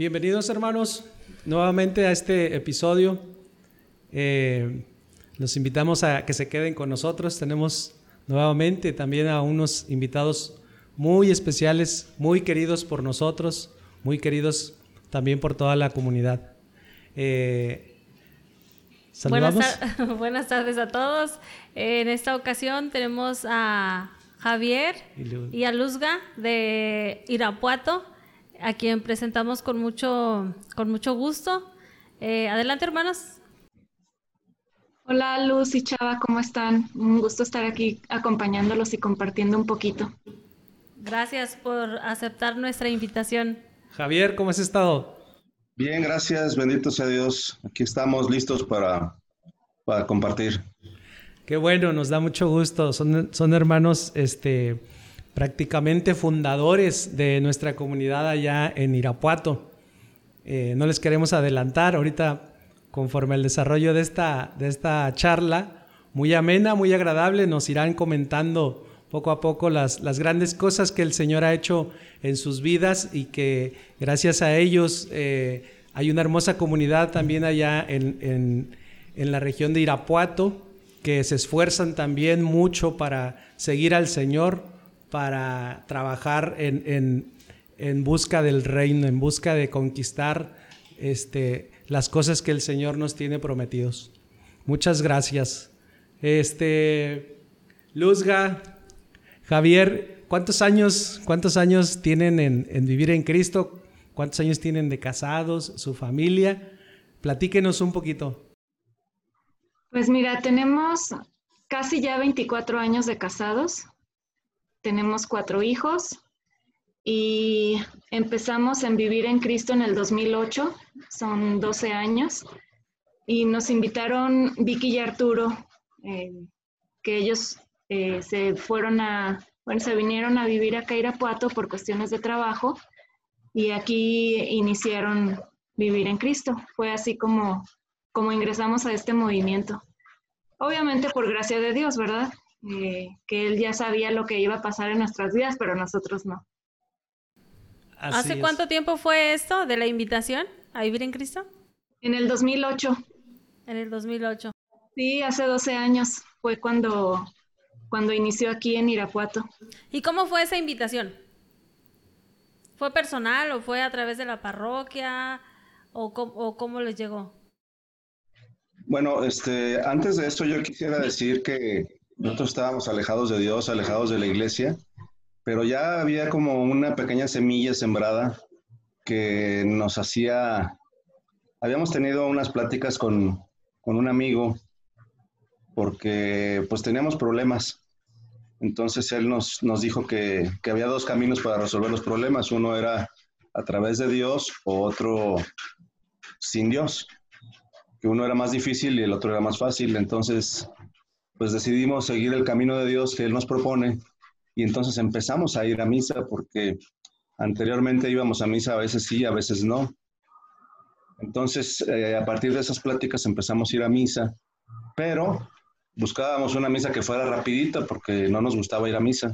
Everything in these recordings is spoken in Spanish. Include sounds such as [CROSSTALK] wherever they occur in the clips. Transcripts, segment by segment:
Bienvenidos hermanos nuevamente a este episodio. Eh, los invitamos a que se queden con nosotros. Tenemos nuevamente también a unos invitados muy especiales, muy queridos por nosotros, muy queridos también por toda la comunidad. Eh, buenas, [LAUGHS] buenas, tardes a todos. En esta ocasión tenemos a Javier y a Luzga de Irapuato a quien presentamos con mucho, con mucho gusto. Eh, adelante, hermanos. Hola, Luz y Chava, ¿cómo están? Un gusto estar aquí acompañándolos y compartiendo un poquito. Gracias por aceptar nuestra invitación. Javier, ¿cómo has estado? Bien, gracias, bendito sea Dios. Aquí estamos listos para, para compartir. Qué bueno, nos da mucho gusto. Son, son hermanos, este, prácticamente fundadores de nuestra comunidad allá en Irapuato. Eh, no les queremos adelantar, ahorita conforme al desarrollo de esta, de esta charla, muy amena, muy agradable, nos irán comentando poco a poco las, las grandes cosas que el Señor ha hecho en sus vidas y que gracias a ellos eh, hay una hermosa comunidad también allá en, en la región de Irapuato que se esfuerzan también mucho para seguir al Señor para trabajar en, busca del reino, en busca de conquistar este, las cosas que el Señor nos tiene prometidos. Muchas gracias. Este, Luzga, Javier, ¿cuántos años, cuántos años tienen en, en vivir en Cristo? ¿Cuántos años tienen de casados, su familia? Platíquenos un poquito. Pues mira, tenemos casi ya 24 años de casados tenemos cuatro hijos y empezamos en vivir en Cristo en el 2008, son 12 años, y nos invitaron Vicky y Arturo, eh, que ellos eh, se fueron a, bueno, se vinieron a vivir a Irapuato por cuestiones de trabajo y aquí iniciaron vivir en Cristo. Fue así como, como ingresamos a este movimiento. Obviamente por gracia de Dios, ¿verdad? Eh, que él ya sabía lo que iba a pasar en nuestras vidas, pero nosotros no. ¿Hace cuánto tiempo fue esto de la invitación a vivir en Cristo? En el 2008. En el 2008. Sí, hace 12 años fue cuando, cuando inició aquí en Irapuato. ¿Y cómo fue esa invitación? ¿Fue personal o fue a través de la parroquia? ¿O, o cómo les llegó? Bueno, este, antes de esto yo quisiera decir que nosotros estábamos alejados de Dios, alejados de la iglesia, pero ya había como una pequeña semilla sembrada que nos hacía, habíamos tenido unas pláticas con, un amigo porque pues teníamos problemas. Entonces él nos, nos dijo que, que, había dos caminos para resolver los problemas. Uno era a través de Dios o otro sin Dios. Que uno era más difícil y el otro era más fácil. Entonces pues decidimos seguir el camino de Dios que Él nos propone y entonces empezamos a ir a misa porque anteriormente íbamos a misa a veces sí, a veces no. Entonces, eh, a partir de esas pláticas empezamos a ir a misa, pero buscábamos una misa que fuera rapidita porque no nos gustaba ir a misa.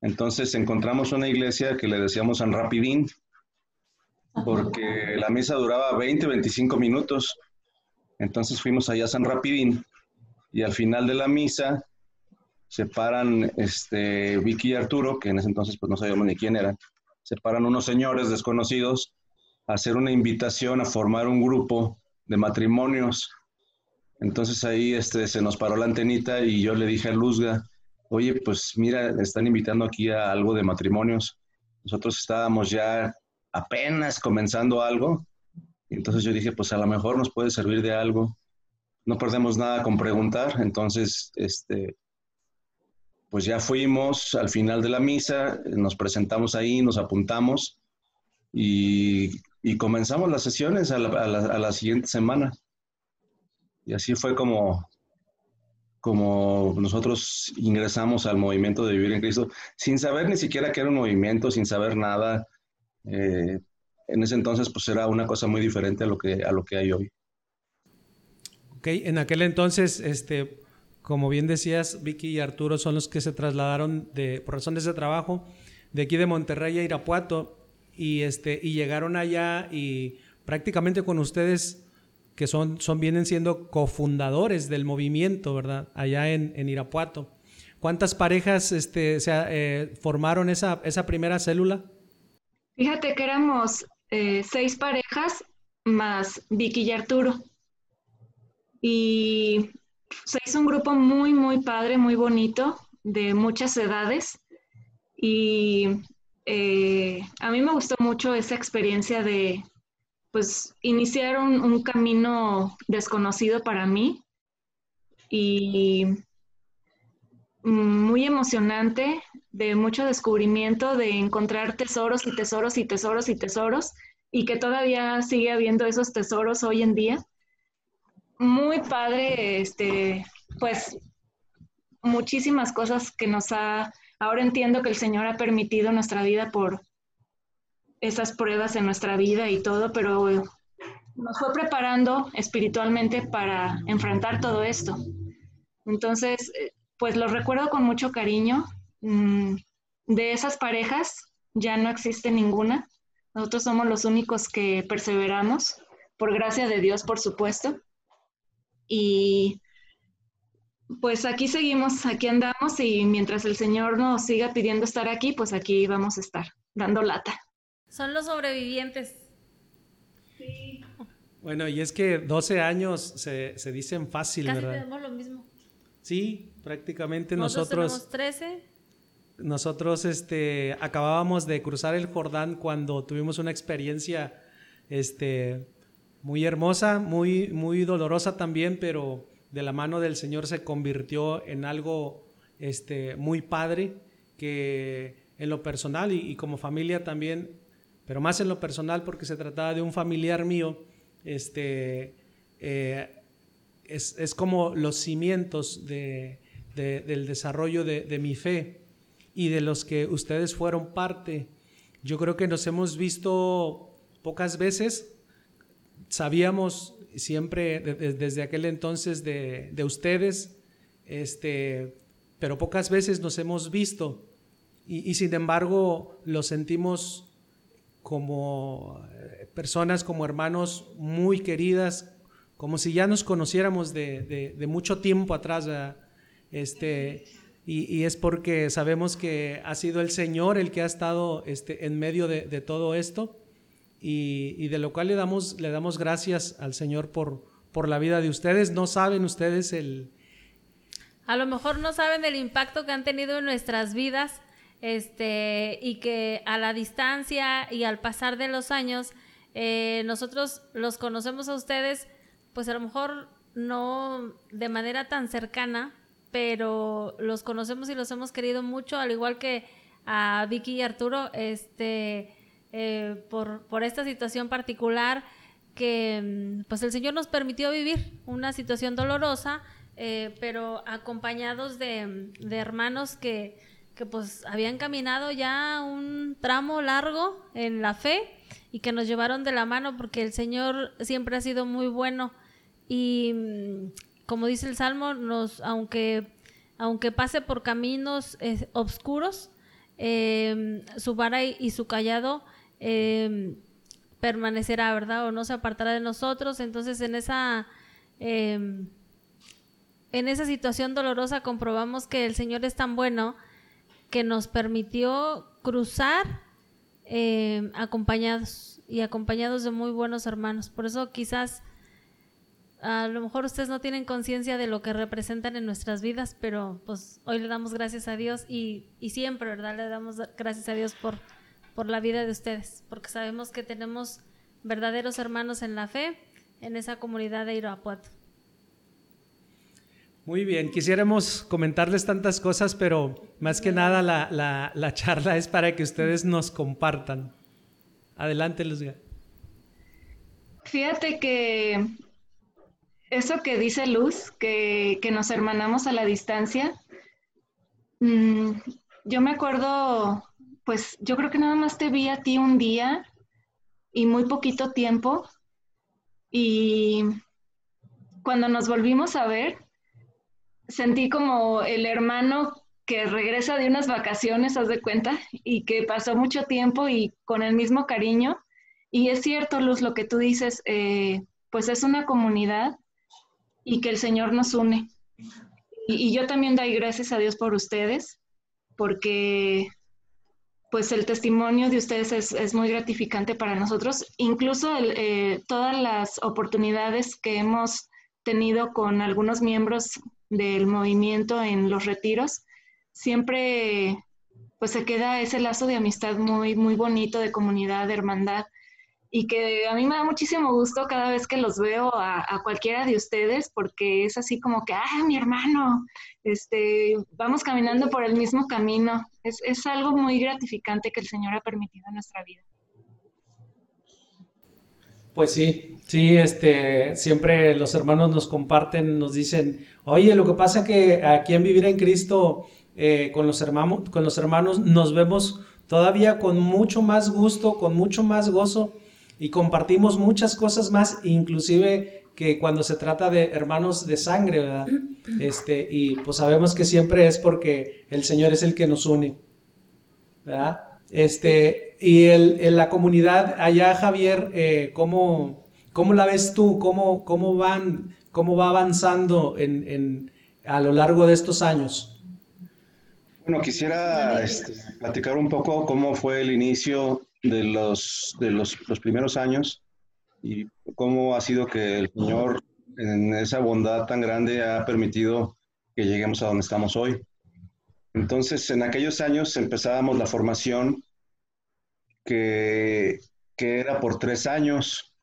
Entonces encontramos una iglesia que le decíamos San Rapidín, porque la misa duraba 20, 25 minutos. Entonces fuimos allá a San Rapidín y al final de la misa se paran este, Vicky y Arturo, que en ese entonces pues no sabíamos ni quién eran, se paran unos señores desconocidos a hacer una invitación a formar un grupo de matrimonios. Entonces ahí este, se nos paró la antenita y yo le dije a Luzga, oye, pues mira, están invitando aquí a algo de matrimonios. Nosotros estábamos ya apenas comenzando algo. Entonces yo dije, pues a lo mejor nos puede servir de algo no perdemos nada con preguntar, entonces, este, pues ya fuimos al final de la misa, nos presentamos ahí, nos apuntamos y, comenzamos las sesiones a la, siguiente semana. Y así fue como, como nosotros ingresamos al movimiento de Vivir en Cristo, sin saber ni siquiera que era un movimiento, sin saber nada. Eh, en ese entonces, pues era una cosa muy diferente a lo que, a lo que hay hoy. En aquel entonces, este, como bien decías, Vicky y Arturo son los que se trasladaron por razones de trabajo de aquí de Monterrey a Irapuato y, este, llegaron allá y prácticamente con ustedes que son, vienen siendo cofundadores del movimiento, ¿verdad? Allá en, Irapuato. ¿Cuántas parejas este, se, eh, formaron esa, esa primera célula? Fíjate que éramos eh, seis parejas más Vicky y Arturo. Y se hizo un grupo muy, muy padre, muy bonito, de muchas edades. Y eh, a mí me gustó mucho esa experiencia de, pues, iniciar un, camino desconocido para mí y muy emocionante, de mucho descubrimiento, de encontrar tesoros y tesoros y tesoros y tesoros, y que todavía sigue habiendo esos tesoros hoy en día. Muy padre, este, pues muchísimas cosas que nos ha, ahora entiendo que el Señor ha permitido nuestra vida por esas pruebas en nuestra vida y todo, pero nos fue preparando espiritualmente para enfrentar todo esto. Entonces, pues lo recuerdo con mucho cariño. Mm, de esas parejas ya no existe ninguna. Nosotros somos los únicos que perseveramos, por gracia de Dios, por supuesto. Y pues aquí seguimos, aquí andamos y mientras el Señor nos siga pidiendo estar aquí, pues aquí vamos a estar, dando lata. Son los sobrevivientes. Sí. Bueno, y es que 12 años se, se dicen fácil, Casi ¿verdad? tenemos lo mismo. Sí, prácticamente nosotros. Nosotros, 13. nosotros este, acabábamos de cruzar el Jordán cuando tuvimos una experiencia este, muy hermosa, muy, muy dolorosa también, pero de la mano del Señor se convirtió en algo este, muy padre que en lo personal y, como familia también, pero más en lo personal porque se trataba de un familiar mío, este, eh, es, es, como los cimientos de, de, del desarrollo de, de mi fe y de los que ustedes fueron parte. Yo creo que nos hemos visto pocas veces, sabíamos siempre desde aquel entonces de, de, ustedes, este, pero pocas veces nos hemos visto y, y, sin embargo lo sentimos como eh, personas, como hermanos muy queridas, como si ya nos conociéramos de, de, de mucho tiempo atrás. Este, y, y, es porque sabemos que ha sido el Señor el que ha estado este, en medio de, de todo esto y, y, de lo cual le damos, le damos gracias al Señor por, por la vida de ustedes. No saben ustedes el... A lo mejor no saben el impacto que han tenido en nuestras vidas este, y que a la distancia y al pasar de los años, eh, nosotros los conocemos a ustedes, pues a lo mejor no de manera tan cercana, pero los conocemos y los hemos querido mucho, al igual que a Vicky y Arturo, este, eh, por, esta situación particular que pues el Señor nos permitió vivir una situación dolorosa, eh, pero acompañados de, de hermanos que, pues habían caminado ya un tramo largo en la fe y que nos llevaron de la mano porque el Señor siempre ha sido muy bueno. Y como dice el Salmo, nos, aunque, aunque pase por caminos eh, oscuros, su vara y su callado eh, permanecerá, ¿verdad? O no se apartará de nosotros. Entonces, en esa, eh, en esa situación dolorosa comprobamos que el Señor es tan bueno que nos permitió cruzar eh, acompañados y acompañados de muy buenos hermanos. Por eso quizás a lo mejor ustedes no tienen conciencia de lo que representan en nuestras vidas, pero pues hoy le damos gracias a Dios y, y siempre, ¿verdad? Le damos gracias a Dios por por la vida de ustedes, porque sabemos que tenemos verdaderos hermanos en la fe en esa comunidad de Irapuato. Muy bien, quisiéramos comentarles tantas cosas, pero más que nada la, la, la charla es para que ustedes nos compartan. Adelante, Luzga. Fíjate que eso que dice Luz, que, que nos hermanamos a la distancia, mmm, yo me acuerdo pues yo creo que nada más te vi a ti un día y muy poquito tiempo. Y cuando nos volvimos a ver, sentí como el hermano que regresa de unas vacaciones, haz de cuenta, y que pasó mucho tiempo y con el mismo cariño. Y es cierto, Luz, lo que tú dices, eh, pues es una comunidad y que el Señor nos une. Y, yo también doy gracias a Dios por ustedes, porque pues el testimonio de ustedes es, muy gratificante para nosotros. Incluso eh, todas las oportunidades que hemos tenido con algunos miembros del movimiento en los retiros, siempre pues se queda ese lazo de amistad muy, muy bonito, de comunidad, de hermandad, y que a mí me da muchísimo gusto cada vez que los veo a, cualquiera de ustedes, porque es así como que, ah, mi hermano, este, vamos caminando por el mismo camino. Es, es algo muy gratificante que el Señor ha permitido en nuestra vida. Pues sí, sí, este, siempre los hermanos nos comparten, nos dicen, oye, lo que pasa que aquí en Vivir en Cristo, eh, con, los hermanos, con los hermanos nos vemos todavía con mucho más gusto, con mucho más gozo y compartimos muchas cosas más, inclusive que cuando se trata de hermanos de sangre, ¿verdad? [CLEARS THROAT] Este, y pues sabemos que siempre es porque el Señor es el que nos une, ¿verdad? Este, y el, en la comunidad allá, Javier, eh, ¿cómo, ¿cómo, la ves tú? ¿Cómo, cómo, van, cómo va avanzando en, en, a lo largo de estos años? Bueno, quisiera este, platicar un poco cómo fue el inicio de los, de los, los primeros años y cómo ha sido que el Señor en esa bondad tan grande ha permitido que lleguemos a donde estamos hoy. Entonces, en aquellos años empezábamos la formación que, era por tres años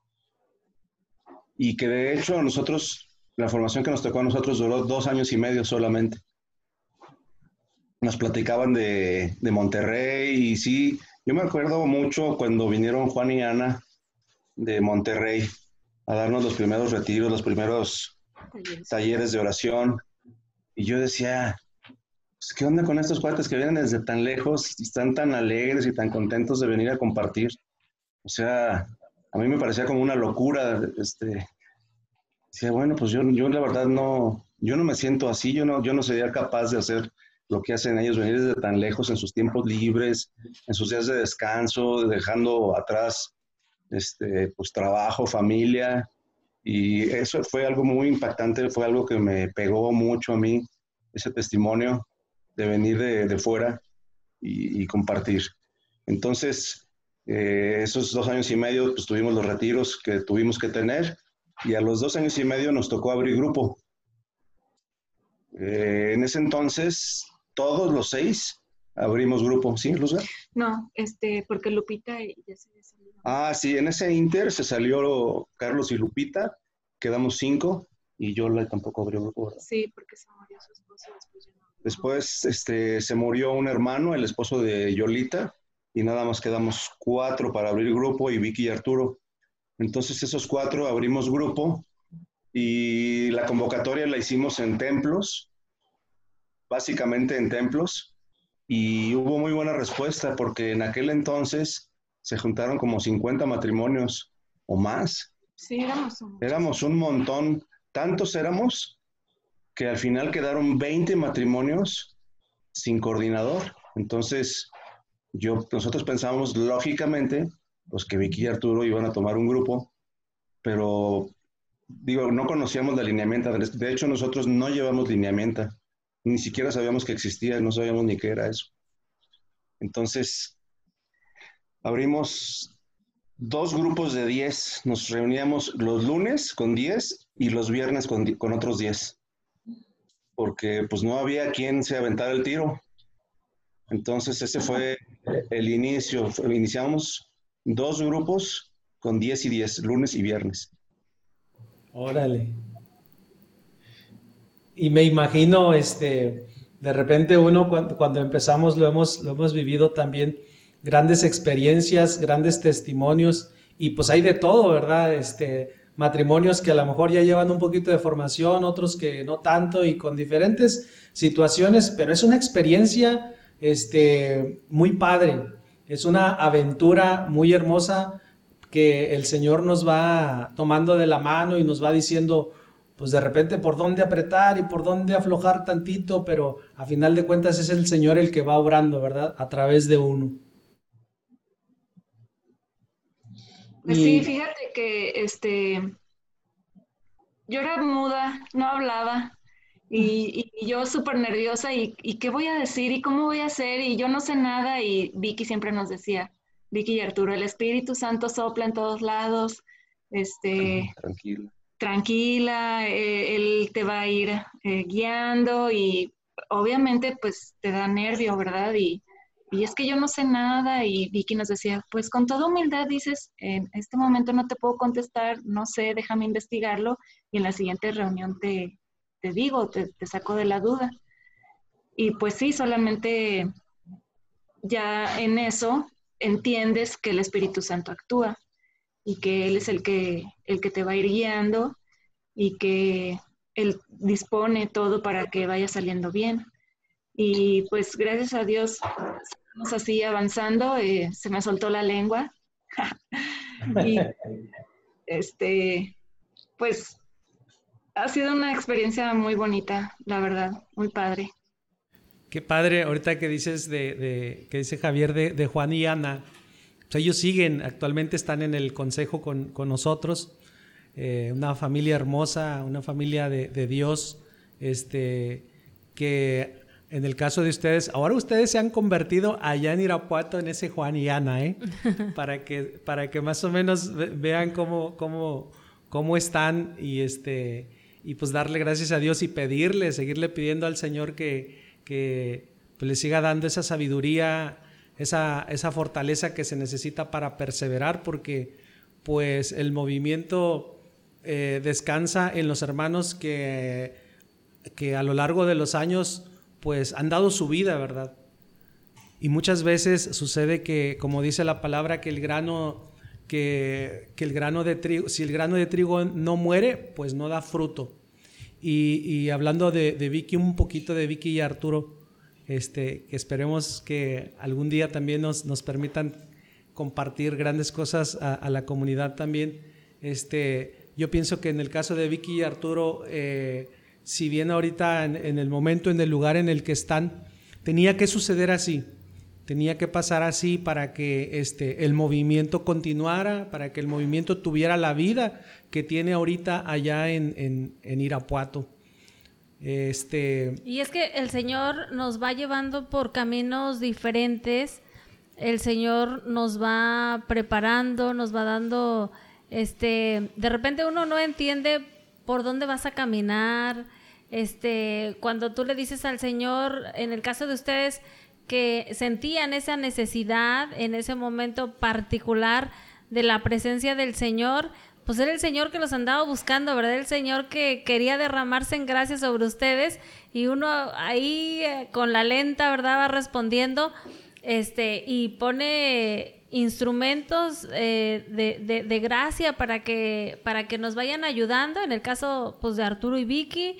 y que de hecho nosotros, la formación que nos tocó a nosotros duró dos años y medio solamente. Nos platicaban de, de Monterrey y sí, yo me acuerdo mucho cuando vinieron Juan y Ana de Monterrey a darnos los primeros retiros, los primeros talleres de oración. Y yo decía, pues, ¿qué onda con estos cuates que vienen desde tan lejos y están tan alegres y tan contentos de venir a compartir? O sea, a mí me parecía como una locura. Este, decía, bueno, pues yo, yo la verdad no, yo no me siento así, yo no, yo no sería capaz de hacer lo que hacen ellos, venir desde tan lejos en sus tiempos libres, en sus días de descanso, dejando atrás este, pues, trabajo, familia. Y eso fue algo muy impactante, fue algo que me pegó mucho a mí, ese testimonio de venir de, fuera y, compartir. Entonces, eh, esos dos años y medio, pues tuvimos los retiros que tuvimos que tener y a los dos años y medio nos tocó abrir grupo. Eh, en ese entonces, todos los seis abrimos grupo, ¿sí, Luz? No, este, porque Lupita ya se salió. Ah, sí, en ese Inter se salió Carlos y Lupita, quedamos cinco y yo tampoco abrió grupo. Sí, porque se murió su esposo después Después este, se murió un hermano, el esposo de Yolita, y nada más quedamos cuatro para abrir grupo y Vicky y Arturo. Entonces esos cuatro abrimos grupo y la convocatoria la hicimos en templos, básicamente en templos, y hubo muy buena respuesta porque en aquel entonces se juntaron como 50 matrimonios o más. Sí, éramos un, éramos un montón. Tantos éramos que al final quedaron 20 matrimonios sin coordinador. Entonces, yo, nosotros pensamos lógicamente, pues que Vicky y Arturo iban a tomar un grupo, pero digo, no conocíamos la lineamiento. De hecho, nosotros no llevamos lineamiento. Ni siquiera sabíamos que existía, no sabíamos ni qué era eso. Entonces, abrimos dos grupos de 10. Nos reuníamos los lunes con 10 y los viernes con, otros 10 porque pues no había quien se aventara el tiro. Entonces ese fue el inicio. Iniciamos dos grupos con 10 y 10, lunes y viernes. Órale. Y me imagino, este, de repente uno cuando, cuando empezamos lo hemos, lo hemos vivido también, grandes experiencias, grandes testimonios, y pues hay de todo, ¿verdad? Este, matrimonios que a lo mejor ya llevan un poquito de formación, otros que no tanto y con diferentes situaciones, pero es una experiencia este, muy padre, es una aventura muy hermosa que el Señor nos va tomando de la mano y nos va diciendo, pues de repente por dónde apretar y por dónde aflojar tantito, pero a final de cuentas es el Señor el que va obrando, ¿verdad? A través de uno. Pues sí, fíjate que este, yo era muda, no hablaba, y, yo súper nerviosa, y, y, qué voy a decir? ¿Y cómo voy a hacer? Y yo no sé nada, y Vicky siempre nos decía, Vicky y Arturo, el Espíritu Santo sopla en todos lados, este... Tranquila. Tranquila, eh, él te va a ir eh, guiando y obviamente pues te da nervio, ¿verdad? Y, y es que yo no sé nada y Vicky nos decía, pues con toda humildad dices, en este momento no te puedo contestar, no sé, déjame investigarlo y en la siguiente reunión te, te digo, te, te saco de la duda. Y pues sí, solamente ya en eso entiendes que el Espíritu Santo actúa y que Él es el que, el que te va a ir guiando y que Él dispone todo para que vaya saliendo bien. Y pues gracias a Dios estamos así avanzando, eh, se me soltó la lengua. [LAUGHS] y este, pues ha sido una experiencia muy bonita, la verdad, muy padre. Qué padre, ahorita que dices de, que dice Javier de, Juan y Ana, ellos siguen, actualmente están en el consejo con, con nosotros, eh, una familia hermosa, una familia de, de Dios, este, que en el caso de ustedes, ahora ustedes se han convertido allá en Irapuato en ese Juan y Ana, ¿eh? [LAUGHS] para, que, para que más o menos vean cómo, cómo, cómo están y, este, y pues darle gracias a Dios y pedirle, seguirle pidiendo al Señor que, que pues, le siga dando esa sabiduría, esa, esa fortaleza que se necesita para perseverar, porque pues el movimiento eh, descansa en los hermanos que, que a lo largo de los años pues han dado su vida, ¿verdad? Y muchas veces sucede que, como dice la palabra, que el grano, que, el grano de trigo, si el grano de trigo no muere, pues no da fruto. Y, hablando de, Vicky, un poquito de Vicky y Arturo, este, que esperemos que algún día también nos, nos permitan compartir grandes cosas a, la comunidad también. Este, yo pienso que en el caso de Vicky y Arturo, eh, si bien ahorita en, el momento, en el lugar en el que están, tenía que suceder así, tenía que pasar así para que este, el movimiento continuara, para que el movimiento tuviera la vida que tiene ahorita allá en, en, Irapuato. Este... Y es que el Señor nos va llevando por caminos diferentes, el Señor nos va preparando, nos va dando, este, de repente uno no entiende por dónde vas a caminar. Este, cuando tú le dices al Señor, en el caso de ustedes que sentían esa necesidad en ese momento particular de la presencia del Señor, pues era el Señor que los andaba buscando, ¿verdad? El Señor que quería derramarse en gracia sobre ustedes y uno ahí eh, con la lenta, ¿verdad? Va respondiendo este, y pone instrumentos eh, de, de, gracia para que, para que nos vayan ayudando, en el caso pues, de Arturo y Vicky,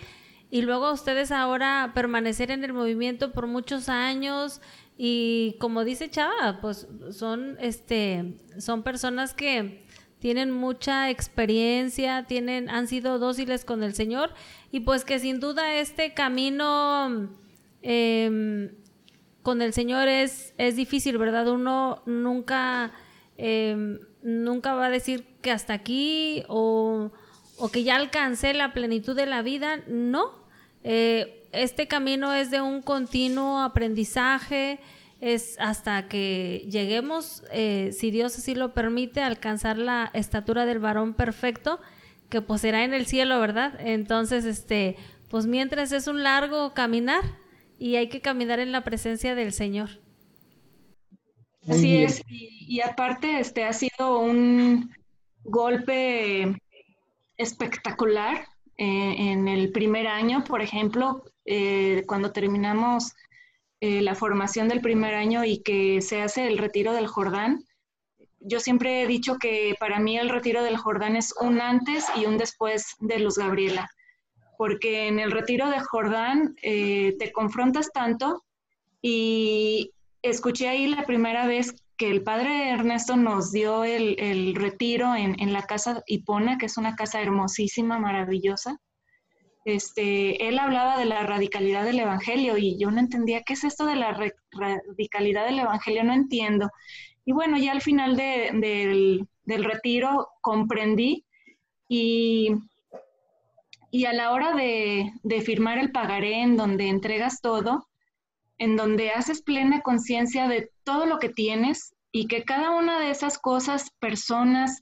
y luego ustedes ahora permanecer en el movimiento por muchos años y como dice Chava, pues son, este, son personas que tienen mucha experiencia, tienen, han sido dóciles con el Señor y pues que sin duda este camino eh, con el Señor es, es difícil, ¿verdad? Uno nunca, em, nunca va a decir que hasta aquí o, que ya alcancé la plenitud de la vida. No. Eh, este camino es de un continuo aprendizaje, es hasta que lleguemos, eh, si Dios así lo permite, a alcanzar la estatura del varón perfecto, que pues será en el cielo, ¿verdad? Entonces, este, pues mientras es un largo caminar, y hay que caminar en la presencia del Señor. Así es, y, aparte este ha sido un golpe espectacular eh, en el primer año, por ejemplo, eh, cuando terminamos eh, la formación del primer año y que se hace el retiro del Jordán. Yo siempre he dicho que para mí el retiro del Jordán es un antes y un después de Luz Gabriela porque en el retiro de Jordán eh, te confrontas tanto y escuché ahí la primera vez que el padre Ernesto nos dio el, retiro en, la casa Hipona, que es una casa hermosísima, maravillosa. Este, él hablaba de la radicalidad del Evangelio y yo no entendía qué es esto de la radicalidad del Evangelio, no entiendo. Y bueno, ya al final del, retiro comprendí y, y a la hora de, de firmar el pagaré en donde entregas todo, en donde haces plena conciencia de todo lo que tienes y que cada una de esas cosas, personas,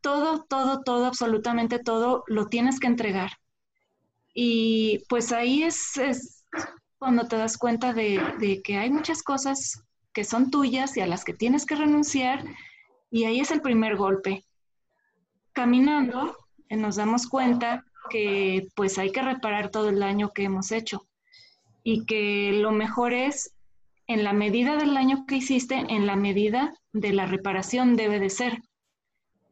todo, todo, todo, absolutamente todo, lo tienes que entregar. Y pues ahí es, cuando te das cuenta de, que hay muchas cosas que son tuyas y a las que tienes que renunciar, y ahí es el primer golpe. Caminando, eh, nos damos cuenta que pues hay que reparar todo el daño que hemos hecho y que lo mejor es en la medida del daño que hiciste, en la medida de la reparación debe de ser.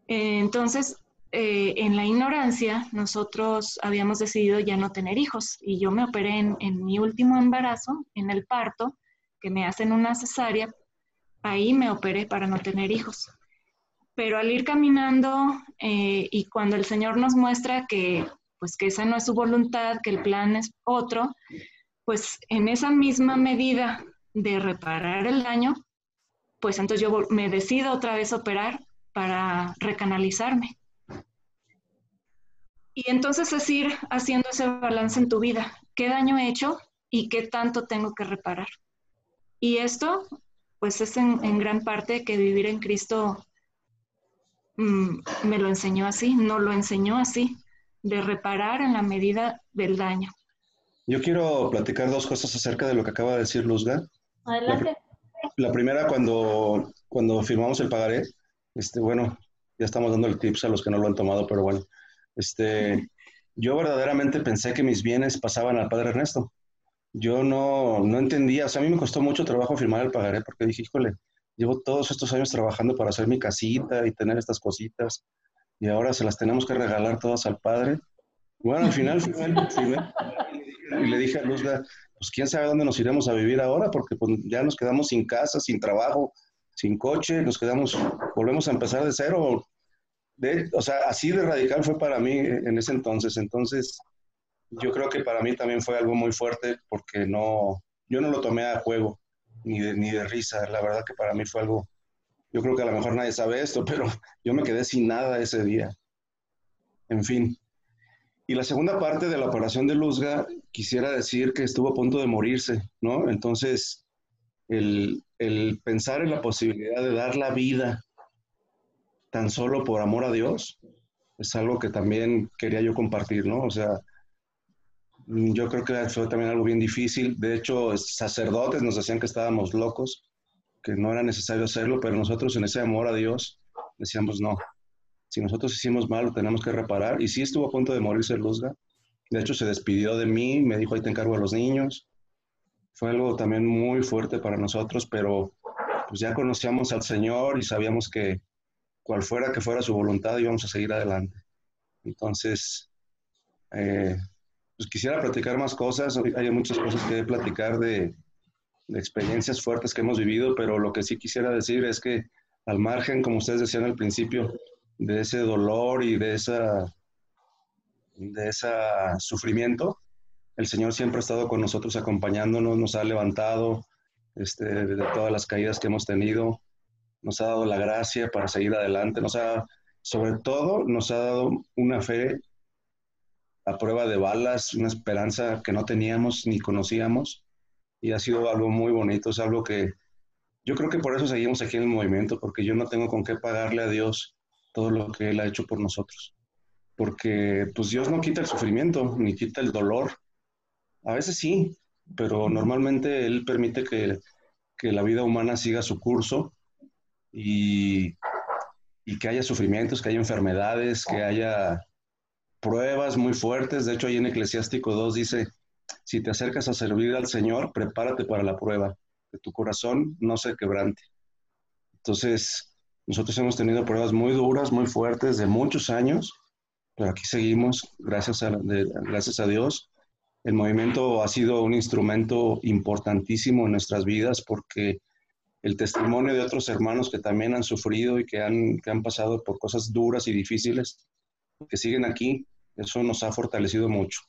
Entonces, eh, en la ignorancia, nosotros habíamos decidido ya no tener hijos y yo me operé en, mi último embarazo, en el parto, que me hacen una cesárea, ahí me operé para no tener hijos. Pero al ir caminando eh, y cuando el Señor nos muestra que, pues, que esa no es su voluntad, que el plan es otro, pues en esa misma medida de reparar el daño, pues entonces yo me decido otra vez operar para recanalizarme. Y entonces es ir haciendo ese balance en tu vida. ¿Qué daño he hecho y qué tanto tengo que reparar? Y esto, pues es en, gran parte que vivir en Cristo mm, me lo enseñó así, no lo enseñó así, de reparar en la medida del daño. Yo quiero platicar dos cosas acerca de lo que acaba de decir Luzga. Adelante. La, primera, cuando, cuando firmamos el pagaré, este, bueno, ya estamos dando el tips a los que no lo han tomado, pero bueno, este, yo verdaderamente pensé que mis bienes pasaban al padre Ernesto. Yo no, no entendía, o sea, a mí me costó mucho trabajo firmar el pagaré porque dije, híjole, llevo todos estos años trabajando para hacer mi casita y tener estas cositas y ahora se las tenemos que regalar todas al padre. Bueno, al final y le dije a Luzga, pues quién sabe dónde nos iremos a vivir ahora porque pues, ya nos quedamos sin casa, sin trabajo, sin coche, nos quedamos, volvemos a empezar de cero, o sea, así de radical fue para mí en ese entonces. Entonces, yo creo que para mí también fue algo muy fuerte porque no, yo no lo tomé a juego ni de, ni de risa. La verdad que para mí fue algo, yo creo que a lo mejor nadie sabe esto, [LAUGHS] pero yo me quedé sin nada ese día. En fin. Y la segunda parte de la operación de Luzga, quisiera decir que estuvo a punto de morirse, ¿no? Entonces, el, el pensar en la posibilidad de dar la vida tan solo por amor a Dios, es algo que también quería yo compartir, ¿no? O sea, yo creo que fue también algo bien difícil. De hecho, sacerdotes nos decían que estábamos locos, que no era necesario hacerlo, pero nosotros en ese amor a Dios decíamos, no, si nosotros hicimos mal, lo tenemos que reparar. Y sí estuvo a punto de morirse Luzga. De hecho, se despidió de mí, me dijo, ahí te encargo a los niños. Fue algo también muy fuerte para nosotros, pero pues ya conocíamos al Señor y sabíamos que, cual fuera que fuera su voluntad, íbamos a seguir adelante. Entonces, eh, pues quisiera platicar más cosas, hay muchas cosas que platicar de, de, experiencias fuertes que hemos vivido, pero lo que sí quisiera decir es que al margen, como ustedes decían al principio, de ese dolor y de esa de ese sufrimiento, el Señor siempre ha estado con nosotros acompañándonos, nos ha levantado este, de todas las caídas que hemos tenido, nos ha dado la gracia para seguir adelante, nos ha, sobre todo, nos ha dado una fe a prueba de balas, una esperanza que no teníamos ni conocíamos y ha sido algo muy bonito, es algo que yo creo que por eso seguimos aquí en el movimiento, porque yo no tengo con qué pagarle a Dios todo lo que Él ha hecho por nosotros, porque pues Dios no quita el sufrimiento ni quita el dolor, a veces sí, pero normalmente Él permite que, que la vida humana siga su curso y, que haya sufrimientos, que haya enfermedades, que haya pruebas muy fuertes. De hecho, ahí en Eclesiástico 2 dice, si te acercas a servir al Señor, prepárate para la prueba, que tu corazón no se quebrante. Entonces, nosotros hemos tenido pruebas muy duras, muy fuertes, de muchos años, pero aquí seguimos, gracias a, gracias a Dios. El movimiento ha sido un instrumento importantísimo en nuestras vidas porque el testimonio de otros hermanos que también han sufrido y que han, que han pasado por cosas duras y difíciles, que siguen aquí, eso nos ha fortalecido mucho.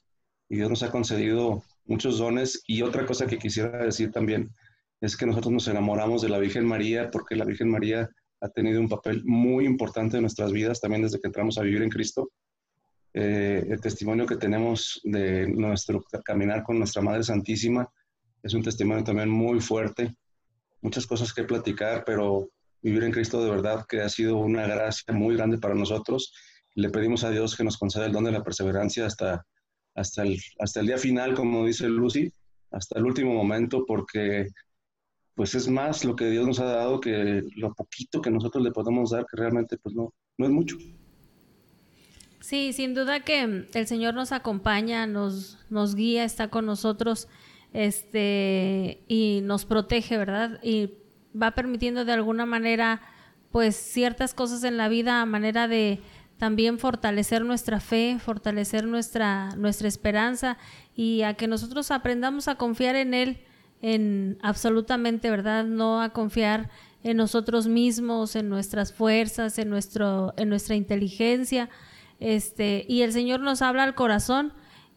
y Dios nos ha concedido muchos dones. Y otra cosa que quisiera decir también es que nosotros nos enamoramos de la Virgen María porque la Virgen María ha tenido un papel muy importante en nuestras vidas también desde que entramos a vivir en Cristo. Eh, el testimonio que tenemos de nuestro caminar con nuestra Madre Santísima es un testimonio también muy fuerte. Muchas cosas que platicar, pero vivir en Cristo de verdad que ha sido una gracia muy grande para nosotros. Le pedimos a Dios que nos conceda el don de la perseverancia hasta, hasta, el, hasta el día final, como dice Lucy, hasta el último momento, porque pues es más lo que Dios nos ha dado que lo poquito que nosotros le podemos dar, que realmente pues no, no es mucho. Sí, sin duda que el Señor nos acompaña, nos, nos guía, está con nosotros este, y nos protege, ¿verdad? Y va permitiendo de alguna manera, pues, ciertas cosas en la vida a manera de también fortalecer nuestra fe, fortalecer nuestra, nuestra esperanza y a que nosotros aprendamos a confiar en Él en absolutamente, ¿verdad? No a confiar en nosotros mismos, en nuestras fuerzas, en, nuestro, en nuestra inteligencia. Este, y el Señor nos habla al corazón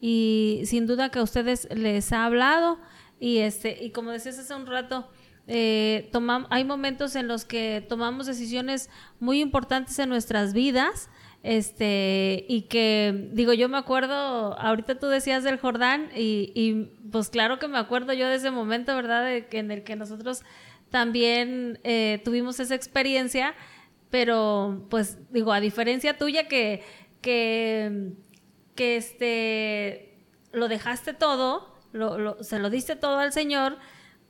y sin duda que a ustedes les ha hablado y este y como decías hace un rato eh, hay momentos en los que tomamos decisiones muy importantes en nuestras vidas este y que digo yo me acuerdo ahorita tú decías del Jordán y, y pues claro que me acuerdo yo de ese momento verdad de en el que nosotros también eh, tuvimos esa experiencia pero pues digo a diferencia tuya que que que este, lo dejaste todo, lo, se lo diste todo al Señor,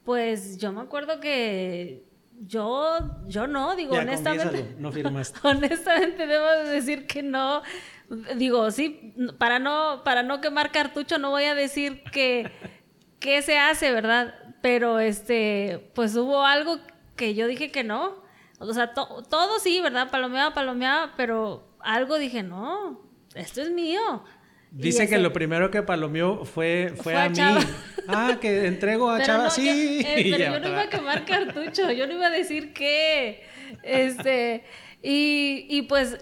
pues yo me acuerdo que yo, yo no, digo, honestamente. No firmaste. [LAUGHS] honestamente debo decir que no. Digo, sí, para no, para no quemar cartucho, no voy a decir que, que se hace, ¿verdad? Pero este, pues hubo algo que yo dije que no. O sea, todo sí, ¿verdad? Palomeaba, palomeaba, pero algo dije, no, esto es mío. Dice que lo primero que palomeó fue, fue, a, mí. [LAUGHS] Ah, que entrego a Chava, sí. Eh, [LAUGHS] pero yo no iba a quemar cartucho, yo no iba a decir qué. Este, y, y pues,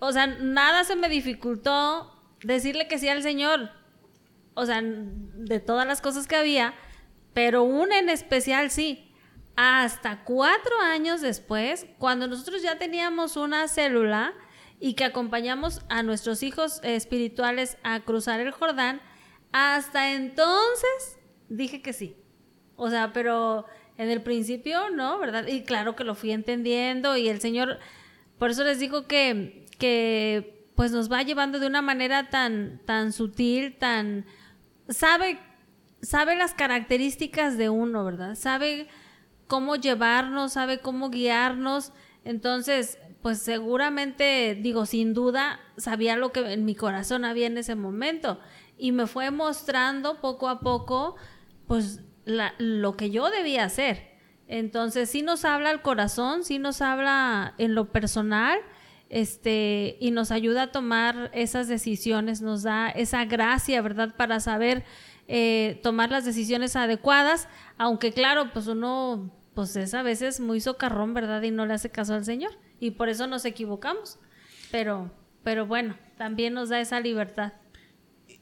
o sea, nada se me dificultó decirle que sí al Señor. O sea, de todas las cosas que había, pero una en especial sí. Hasta cuatro años después, cuando nosotros ya teníamos una célula, y que acompañamos a nuestros hijos espirituales a cruzar el Jordán, hasta entonces dije que sí. O sea, pero en el principio no, ¿verdad? Y claro que lo fui entendiendo y el Señor, por eso les digo que, que pues nos va llevando de una manera tan, tan sutil, tan... sabe, sabe las características de uno, ¿verdad? Sabe cómo llevarnos, sabe cómo guiarnos. Entonces, pues seguramente, digo, sin duda, sabía lo que en mi corazón había en ese momento y me fue mostrando poco a poco, pues, lo que yo debía hacer. Entonces, sí nos habla el corazón, sí nos habla en lo personal, este, y nos ayuda a tomar esas decisiones, nos da esa gracia, ¿verdad?, para saber eh, tomar las decisiones adecuadas, aunque claro, pues uno, pues es a veces muy socarrón, ¿verdad?, y no le hace caso al Señor y por eso nos equivocamos. Pero, pero bueno, también nos da esa libertad.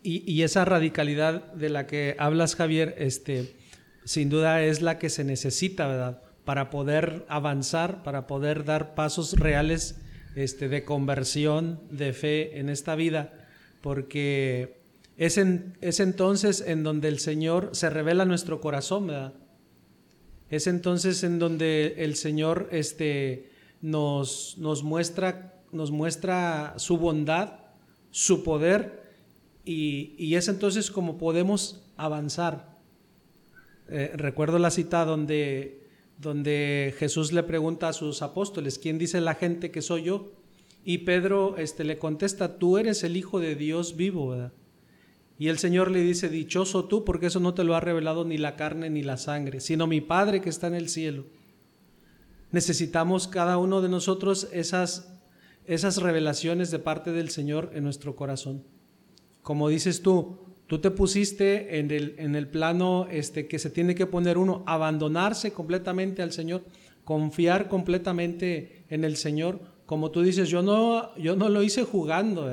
Y, esa radicalidad de la que hablas, Javier, este, sin duda es la que se necesita, ¿verdad? Para poder avanzar, para poder dar pasos reales este, de conversión, de fe en esta vida, porque es, en, es entonces en donde el Señor se revela nuestro corazón, ¿verdad? Es entonces en donde el Señor este, nos, nos, muestra, nos muestra su bondad, su poder, y, es entonces como podemos avanzar. Eh, recuerdo la cita donde, donde Jesús le pregunta a sus apóstoles, ¿quién dice la gente que soy yo? Y Pedro este, le contesta, tú eres el Hijo de Dios vivo, ¿verdad? Y el Señor le dice, dichoso tú, porque eso no te lo ha revelado ni la carne ni la sangre, sino mi Padre que está en el cielo necesitamos cada uno de nosotros esas, esas revelaciones de parte del Señor en nuestro corazón. Como dices tú, tú te pusiste en el, en el plano este, que se tiene que poner uno, abandonarse completamente al Señor, confiar completamente en el Señor. Como tú dices, yo no, yo no lo hice jugando,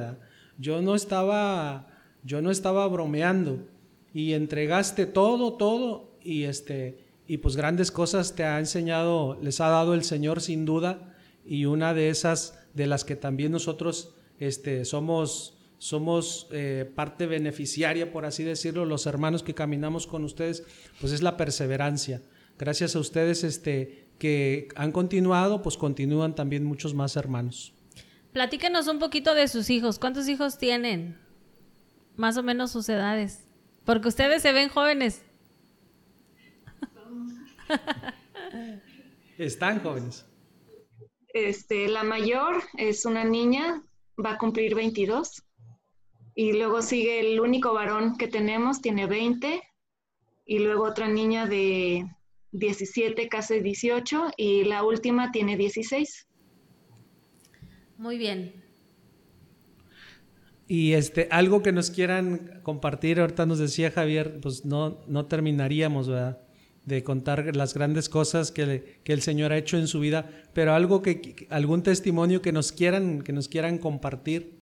yo no estaba yo no estaba bromeando y entregaste todo, todo y este y pues grandes cosas te ha enseñado, les ha dado el Señor sin duda y una de esas de las que también nosotros este, somos somos eh, parte beneficiaria, por así decirlo, los hermanos que caminamos con ustedes, pues es la perseverancia. Gracias a ustedes este, que han continuado, pues continúan también muchos más hermanos. Platíquenos un poquito de sus hijos. ¿Cuántos hijos tienen? Más o menos sus edades. Porque ustedes se ven jóvenes. [LAUGHS] Están jóvenes. Este, la mayor es una niña, va a cumplir 22. Y luego sigue el único varón que tenemos, tiene 20. Y luego otra niña de 17, casi 18. Y la última tiene 16. Muy bien. Y este, algo que nos quieran compartir, ahorita nos decía Javier, pues no, no terminaríamos, de contar las grandes cosas que, que, el Señor ha hecho en su vida, pero algo que algún testimonio que nos quieran que nos quieran compartir.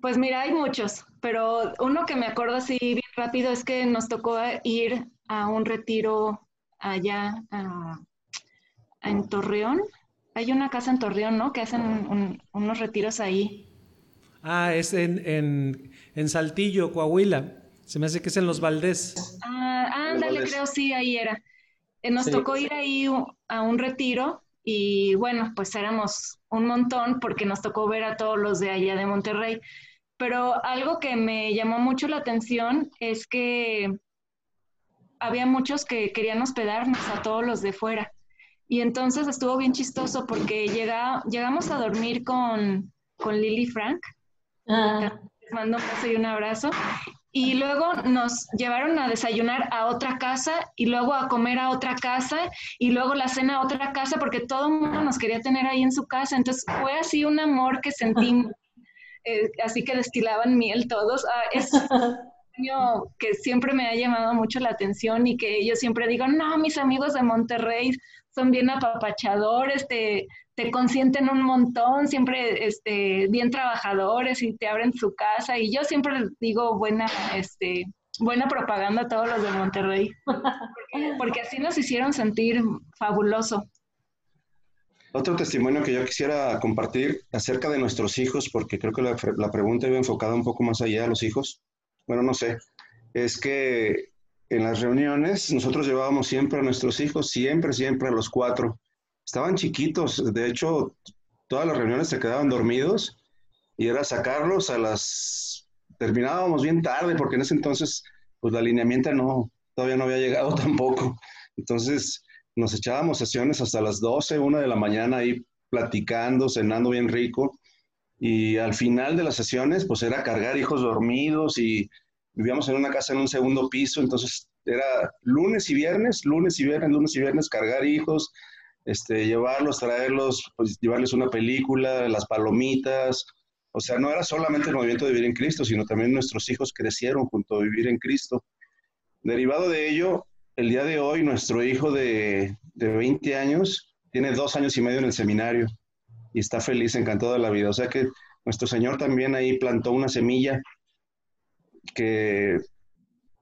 Pues mira, hay muchos, pero uno que me acuerdo así bien rápido es que nos tocó ir a un retiro allá en Torreón. Hay una casa en Torreón, ¿no? Que hacen unos retiros ahí. Ah, es en, en, Saltillo, Coahuila. Se me hace que es en Los Valdés. Ah, ándale, creo sí, ahí era. Eh, nos tocó ir ahí a un retiro y bueno, pues éramos un montón porque nos tocó ver a todos los de allá de Monterrey. Pero algo que me llamó mucho la atención es que había muchos que querían hospedarnos a todos los de fuera. Y entonces estuvo bien chistoso porque llega, llegamos a dormir con, con Lily Frank. Ah. Les mando un beso y un abrazo. Y luego nos llevaron a desayunar a otra casa y luego a comer a otra casa y luego la cena a otra casa porque todo el mundo nos quería tener ahí en su casa. Entonces fue así un amor que sentí, [LAUGHS] eh, así que destilaban miel todos. Ah, es [LAUGHS] que siempre me ha llamado mucho la atención y que yo siempre digo, no, mis amigos de Monterrey son bien apapachadores, te, te consienten un montón, siempre este, bien trabajadores y te abren su casa. Y yo siempre digo buena, este, buena propaganda a todos los de Monterrey, [LAUGHS] porque, así nos hicieron sentir fabuloso. Otro testimonio que yo quisiera compartir acerca de nuestros hijos, porque creo que la, la pregunta iba enfocada un poco más allá a los hijos. Bueno, no sé, es que en las reuniones nosotros llevábamos siempre a nuestros hijos, siempre, siempre a los cuatro. Estaban chiquitos, de hecho, todas las reuniones se quedaban dormidos y era sacarlos a las... Terminábamos bien tarde porque en ese entonces, pues la alineamiento no, todavía no había llegado [LAUGHS] tampoco. Entonces nos echábamos sesiones hasta las 12, 1 de la mañana ahí platicando, cenando bien rico. Y al final de las sesiones, pues era cargar hijos dormidos y vivíamos en una casa en un segundo piso, entonces era lunes y viernes, lunes y viernes, lunes y viernes, cargar hijos, este, llevarlos, traerlos, pues llevarles una película, las palomitas. O sea, no era solamente el movimiento de vivir en Cristo, sino también nuestros hijos crecieron junto a vivir en Cristo. Derivado de ello, el día de hoy nuestro hijo de, de 20 años tiene dos años y medio en el seminario y está feliz, encantado de la vida. O sea que nuestro Señor también ahí plantó una semilla que,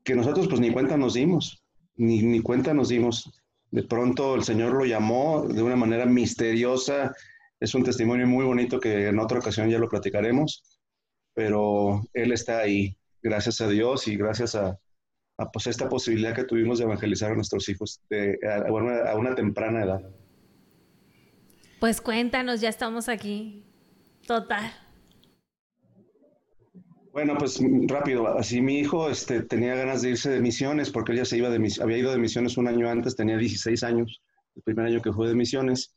que nosotros pues ni cuenta nos dimos, ni, ni cuenta nos dimos. De pronto el Señor lo llamó de una manera misteriosa. Es un testimonio muy bonito que en otra ocasión ya lo platicaremos, pero Él está ahí, gracias a Dios y gracias a, a pues, esta posibilidad que tuvimos de evangelizar a nuestros hijos de, a, una, a una temprana edad. Pues cuéntanos, ya estamos aquí. Total. Bueno, pues rápido, así mi hijo este, tenía ganas de irse de misiones porque él ya se iba de había ido de misiones un año antes, tenía 16 años, el primer año que fue de misiones.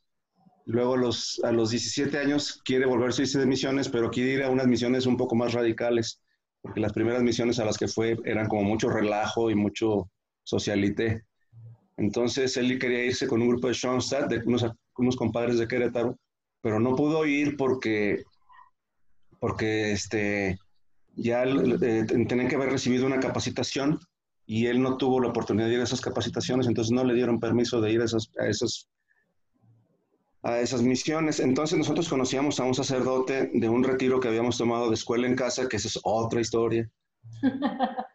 Luego los, a los 17 años quiere volverse a irse de misiones, pero quiere ir a unas misiones un poco más radicales, porque las primeras misiones a las que fue eran como mucho relajo y mucho socialité. Entonces él quería irse con un grupo de Schoenstatt, de unos, unos compadres de Querétaro, pero no pudo ir porque, porque este, ya eh, tenían que haber recibido una capacitación y él no tuvo la oportunidad de ir a esas capacitaciones, entonces no le dieron permiso de ir a esas, a a esas misiones. Entonces nosotros conocíamos a un sacerdote de un retiro que habíamos tomado de escuela en casa, que esa es otra historia. [LAUGHS]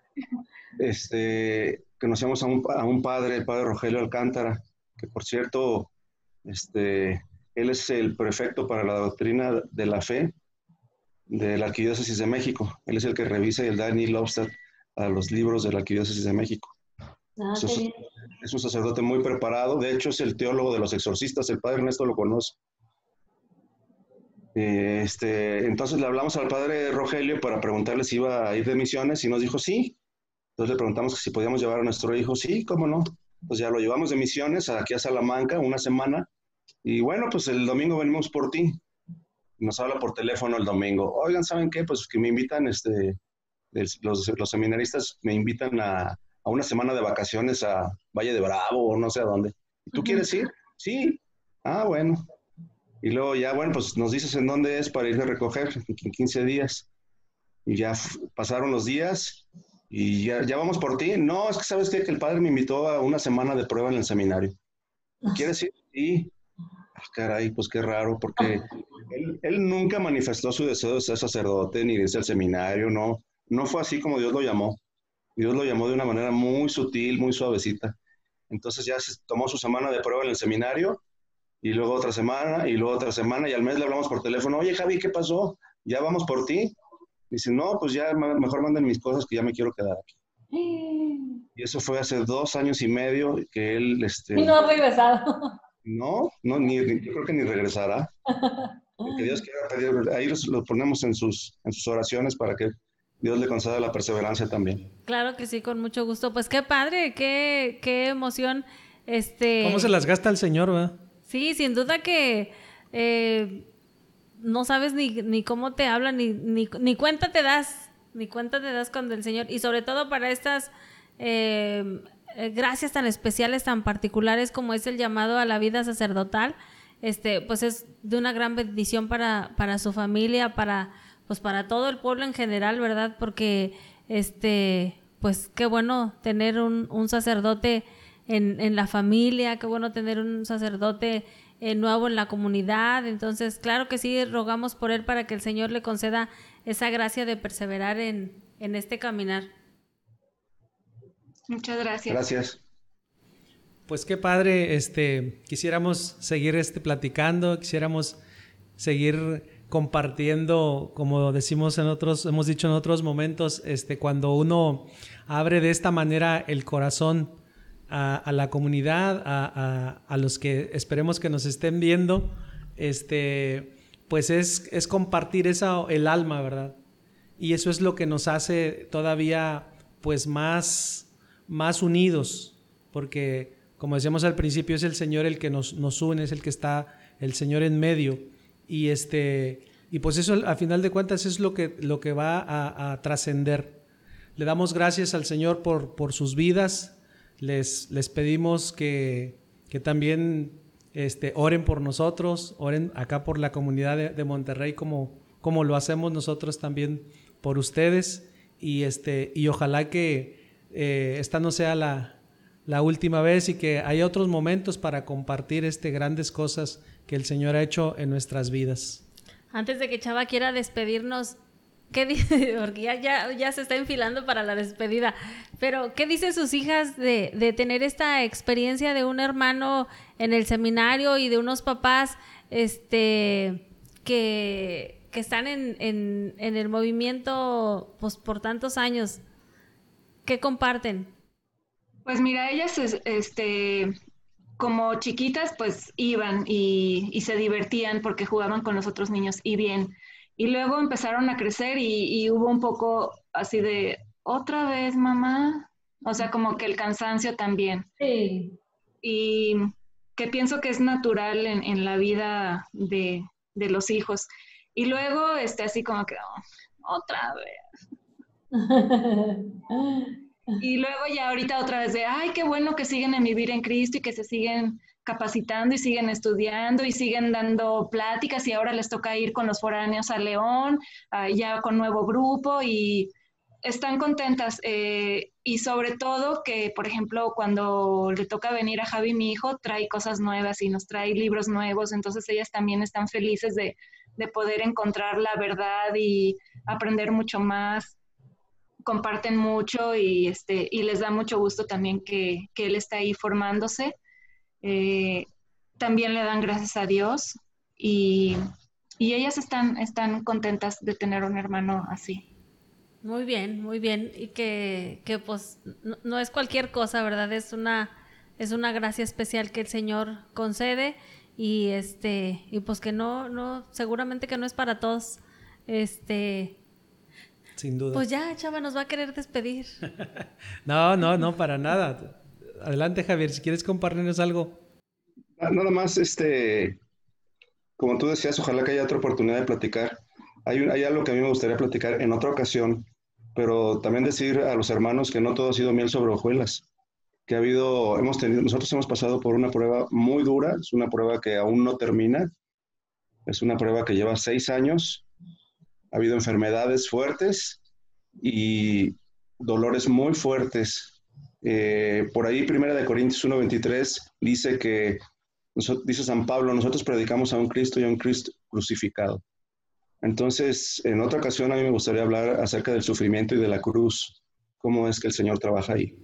este, conocíamos a un, a un padre, el padre Rogelio Alcántara, que por cierto, este, él es el prefecto para la doctrina de la fe de la Arquidiócesis de México. Él es el que revisa y da Neil Lobstad a los libros de la Arquidiócesis de México. Ah, es, un sacerdote muy preparado, de hecho es el teólogo de los exorcistas, el padre Ernesto lo conoce. Este, entonces le hablamos al padre Rogelio para preguntarle si iba a ir de misiones y nos dijo sí. Entonces le preguntamos si podíamos llevar a nuestro hijo, sí, cómo no. Pues ya lo llevamos de misiones aquí a Salamanca una semana y bueno, pues el domingo venimos por ti. Nos habla por teléfono el domingo. Oigan, ¿saben qué? Pues que me invitan, este, los, los seminaristas me invitan a, a una semana de vacaciones a Valle de Bravo o no sé a dónde. ¿Tú quieres ir? Sí. Ah, bueno. Y luego ya, bueno, pues nos dices en dónde es para ir a recoger en 15 días. Y ya pasaron los días y ya, ya vamos por ti. No, es que sabes qué? que el padre me invitó a una semana de prueba en el seminario. ¿Quieres ir? Sí. Ah, caray, pues qué raro, porque él, él, nunca manifestó su deseo de ser sacerdote ni de irse al seminario, no. No fue así como Dios lo llamó. Dios lo llamó de una manera muy sutil, muy suavecita. Entonces ya se tomó su semana de prueba en el seminario y luego otra semana y luego otra semana y al mes le hablamos por teléfono, oye Javi, ¿qué pasó? ¿Ya vamos por ti? Dice, no, pues ya mejor manden mis cosas que ya me quiero quedar aquí. [GASPS] Y eso fue hace dos años y medio que él... Este, y no ha regresado. [LAUGHS] No, no ni, yo creo que ni regresará. [LAUGHS] Porque Dios quiera pedir, ahí lo ponemos en sus, en sus oraciones para que Dios le conceda la perseverancia también. Claro que sí, con mucho gusto. Pues qué padre, qué, qué emoción. Este... ¿Cómo se las gasta el Señor, verdad? Sí, sin duda que eh, no sabes ni, ni, cómo te habla, ni, ni, ni, cuenta te das, ni cuenta te das cuando el Señor, y sobre todo para estas eh, gracias tan especiales, tan particulares como es el llamado a la vida sacerdotal, este, pues es de una gran bendición para, para su familia, para pues para todo el pueblo en general, ¿verdad? Porque, este, pues qué bueno tener un, un sacerdote en, en, la familia, qué bueno tener un sacerdote eh, nuevo en la comunidad. Entonces, claro que sí, rogamos por él para que el Señor le conceda esa gracia de perseverar en, en este caminar. Muchas gracias. Gracias. Pues qué padre, este, quisiéramos seguir este platicando, quisiéramos seguir compartiendo, como decimos en otros, hemos dicho en otros momentos, este, cuando uno abre de esta manera el corazón a, la comunidad, a, los que esperemos que nos estén viendo, este, pues es, es compartir esa, el alma, ¿verdad? Y eso es lo que nos hace todavía pues más, más unidos, porque como decíamos al principio, es el Señor el que nos, nos une, es el que está el Señor en medio. Y, este, y pues eso, a final de cuentas, es lo que, lo que va a, trascender. Le damos gracias al Señor por, por sus vidas. Les, les pedimos que, que también este, oren por nosotros, oren acá por la comunidad de, Monterrey como, como lo hacemos nosotros también por ustedes. Y, este, y ojalá que eh, esta no sea la, la última vez y que haya otros momentos para compartir este, grandes cosas que el Señor ha hecho en nuestras vidas. Antes de que Chava quiera despedirnos, ¿qué dice? [LAUGHS] Porque ya, ya, se está enfilando para la despedida. Pero, ¿qué dicen sus hijas de, de, tener esta experiencia de un hermano en el seminario y de unos papás este, que, que están en, en, en el movimiento pues, por tantos años? ¿Qué comparten? Pues mira, ellas este, como chiquitas, pues iban y, se divertían porque jugaban con los otros niños y bien. Y luego empezaron a crecer y, hubo un poco así de, otra vez, mamá. O sea, como que el cansancio también. Sí. Y que pienso que es natural en, la vida de, los hijos. Y luego, este, así como que, oh, otra vez. Y luego ya ahorita otra vez de, ay, qué bueno que siguen en vivir en Cristo y que se siguen capacitando y siguen estudiando y siguen dando pláticas y ahora les toca ir con los foráneos a León, ya con nuevo grupo y, están contentas eh, y sobre todo que, por ejemplo, cuando le toca venir a Javi, mi hijo, trae cosas nuevas y nos trae libros nuevos, entonces ellas también están felices de, poder encontrar la verdad y aprender mucho más, comparten mucho y, este, y les da mucho gusto también que, él está ahí formándose. Eh, también le dan gracias a Dios y, y ellas están, están contentas de tener un hermano así. Muy bien, muy bien. Y que, que pues no, es cualquier cosa, ¿verdad? Es una, es una gracia especial que el Señor concede y este, y pues que no, no, seguramente que no es para todos. Este. Sin duda. Pues ya, Chava, nos va a querer despedir. [LAUGHS] no, no, no, para nada. Adelante, Javier, si quieres compartirnos algo. Ah, nada más, este, como tú decías, ojalá que haya otra oportunidad de platicar. Hay, hay algo que a mí me gustaría platicar en otra ocasión, pero también decir a los hermanos que no todo ha sido miel sobre hojuelas, que ha habido, hemos tenido, nosotros hemos pasado por una prueba muy dura, es una prueba que aún no termina, es una prueba que lleva seis años, ha habido enfermedades fuertes y dolores muy fuertes. Eh, por ahí, Primera de Corintios 1.23 dice que, dice San Pablo, nosotros predicamos a un Cristo y a un Cristo crucificado. Entonces, en otra ocasión a mí me gustaría hablar acerca del sufrimiento y de la cruz, cómo es que el Señor trabaja ahí.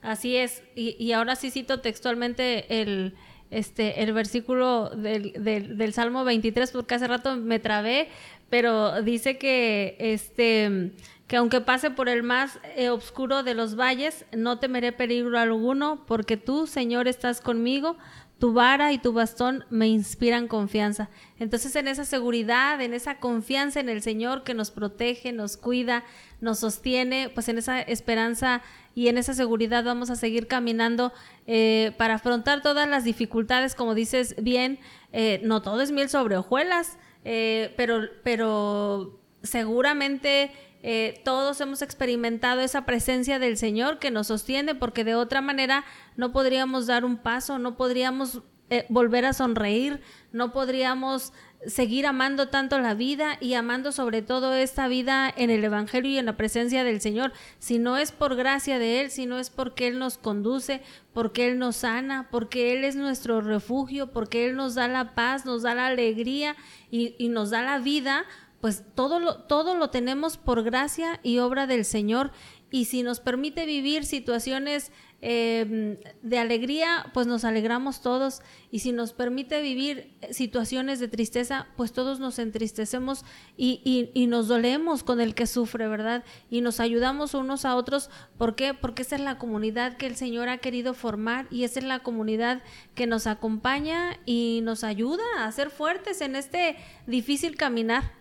Así es, y, ahora sí cito textualmente el, este, el versículo del, del, Salmo 23, porque hace rato me trabé, pero dice que, este, que aunque pase por el más eh, oscuro de los valles, no temeré peligro alguno, porque tú, Señor, estás conmigo, tu vara y tu bastón me inspiran confianza. Entonces en esa seguridad, en esa confianza en el Señor que nos protege, nos cuida, nos sostiene, pues en esa esperanza y en esa seguridad vamos a seguir caminando eh, para afrontar todas las dificultades, como dices bien, eh, no todo es miel sobre hojuelas, eh, pero, pero seguramente eh, todos hemos experimentado esa presencia del Señor que nos sostiene porque de otra manera no podríamos dar un paso, no podríamos eh, volver a sonreír, no podríamos seguir amando tanto la vida y amando sobre todo esta vida en el Evangelio y en la presencia del Señor. Si no es por gracia de Él, si no es porque Él nos conduce, porque Él nos sana, porque Él es nuestro refugio, porque Él nos da la paz, nos da la alegría y, y nos da la vida, pues todo lo, todo lo tenemos por gracia y obra del Señor. Y si nos permite vivir situaciones em, de alegría, pues nos alegramos todos. Y si nos permite vivir situaciones de tristeza, pues todos nos entristecemos y, y, nos dolemos con el que sufre, ¿verdad? Y nos ayudamos unos a otros. ¿Por qué? Porque esa es la comunidad que el Señor ha querido formar y esa es la comunidad que nos acompaña y nos ayuda a ser fuertes en este difícil caminar.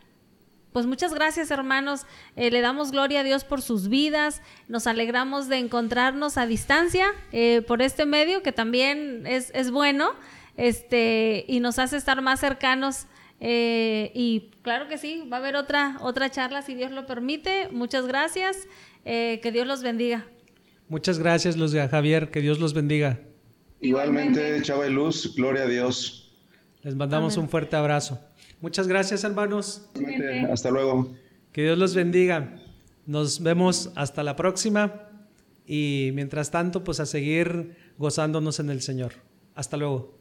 Pues muchas gracias hermanos, eh, le damos gloria a Dios por sus vidas, nos alegramos de encontrarnos a distancia eh, por este medio que también es, es, bueno este, y nos hace estar más cercanos. Eh, y claro que sí, va a haber otra, otra charla si Dios lo permite. Muchas gracias, que Dios los bendiga. Muchas gracias, Luz Javier, que Dios los bendiga. Igualmente, Chava y Luz, gloria a Dios. Les mandamos un fuerte abrazo. Muchas gracias, hermanos. Hasta luego. Que Dios los bendiga. Nos vemos hasta la próxima y mientras tanto, pues a seguir gozándonos en el Señor. Hasta luego.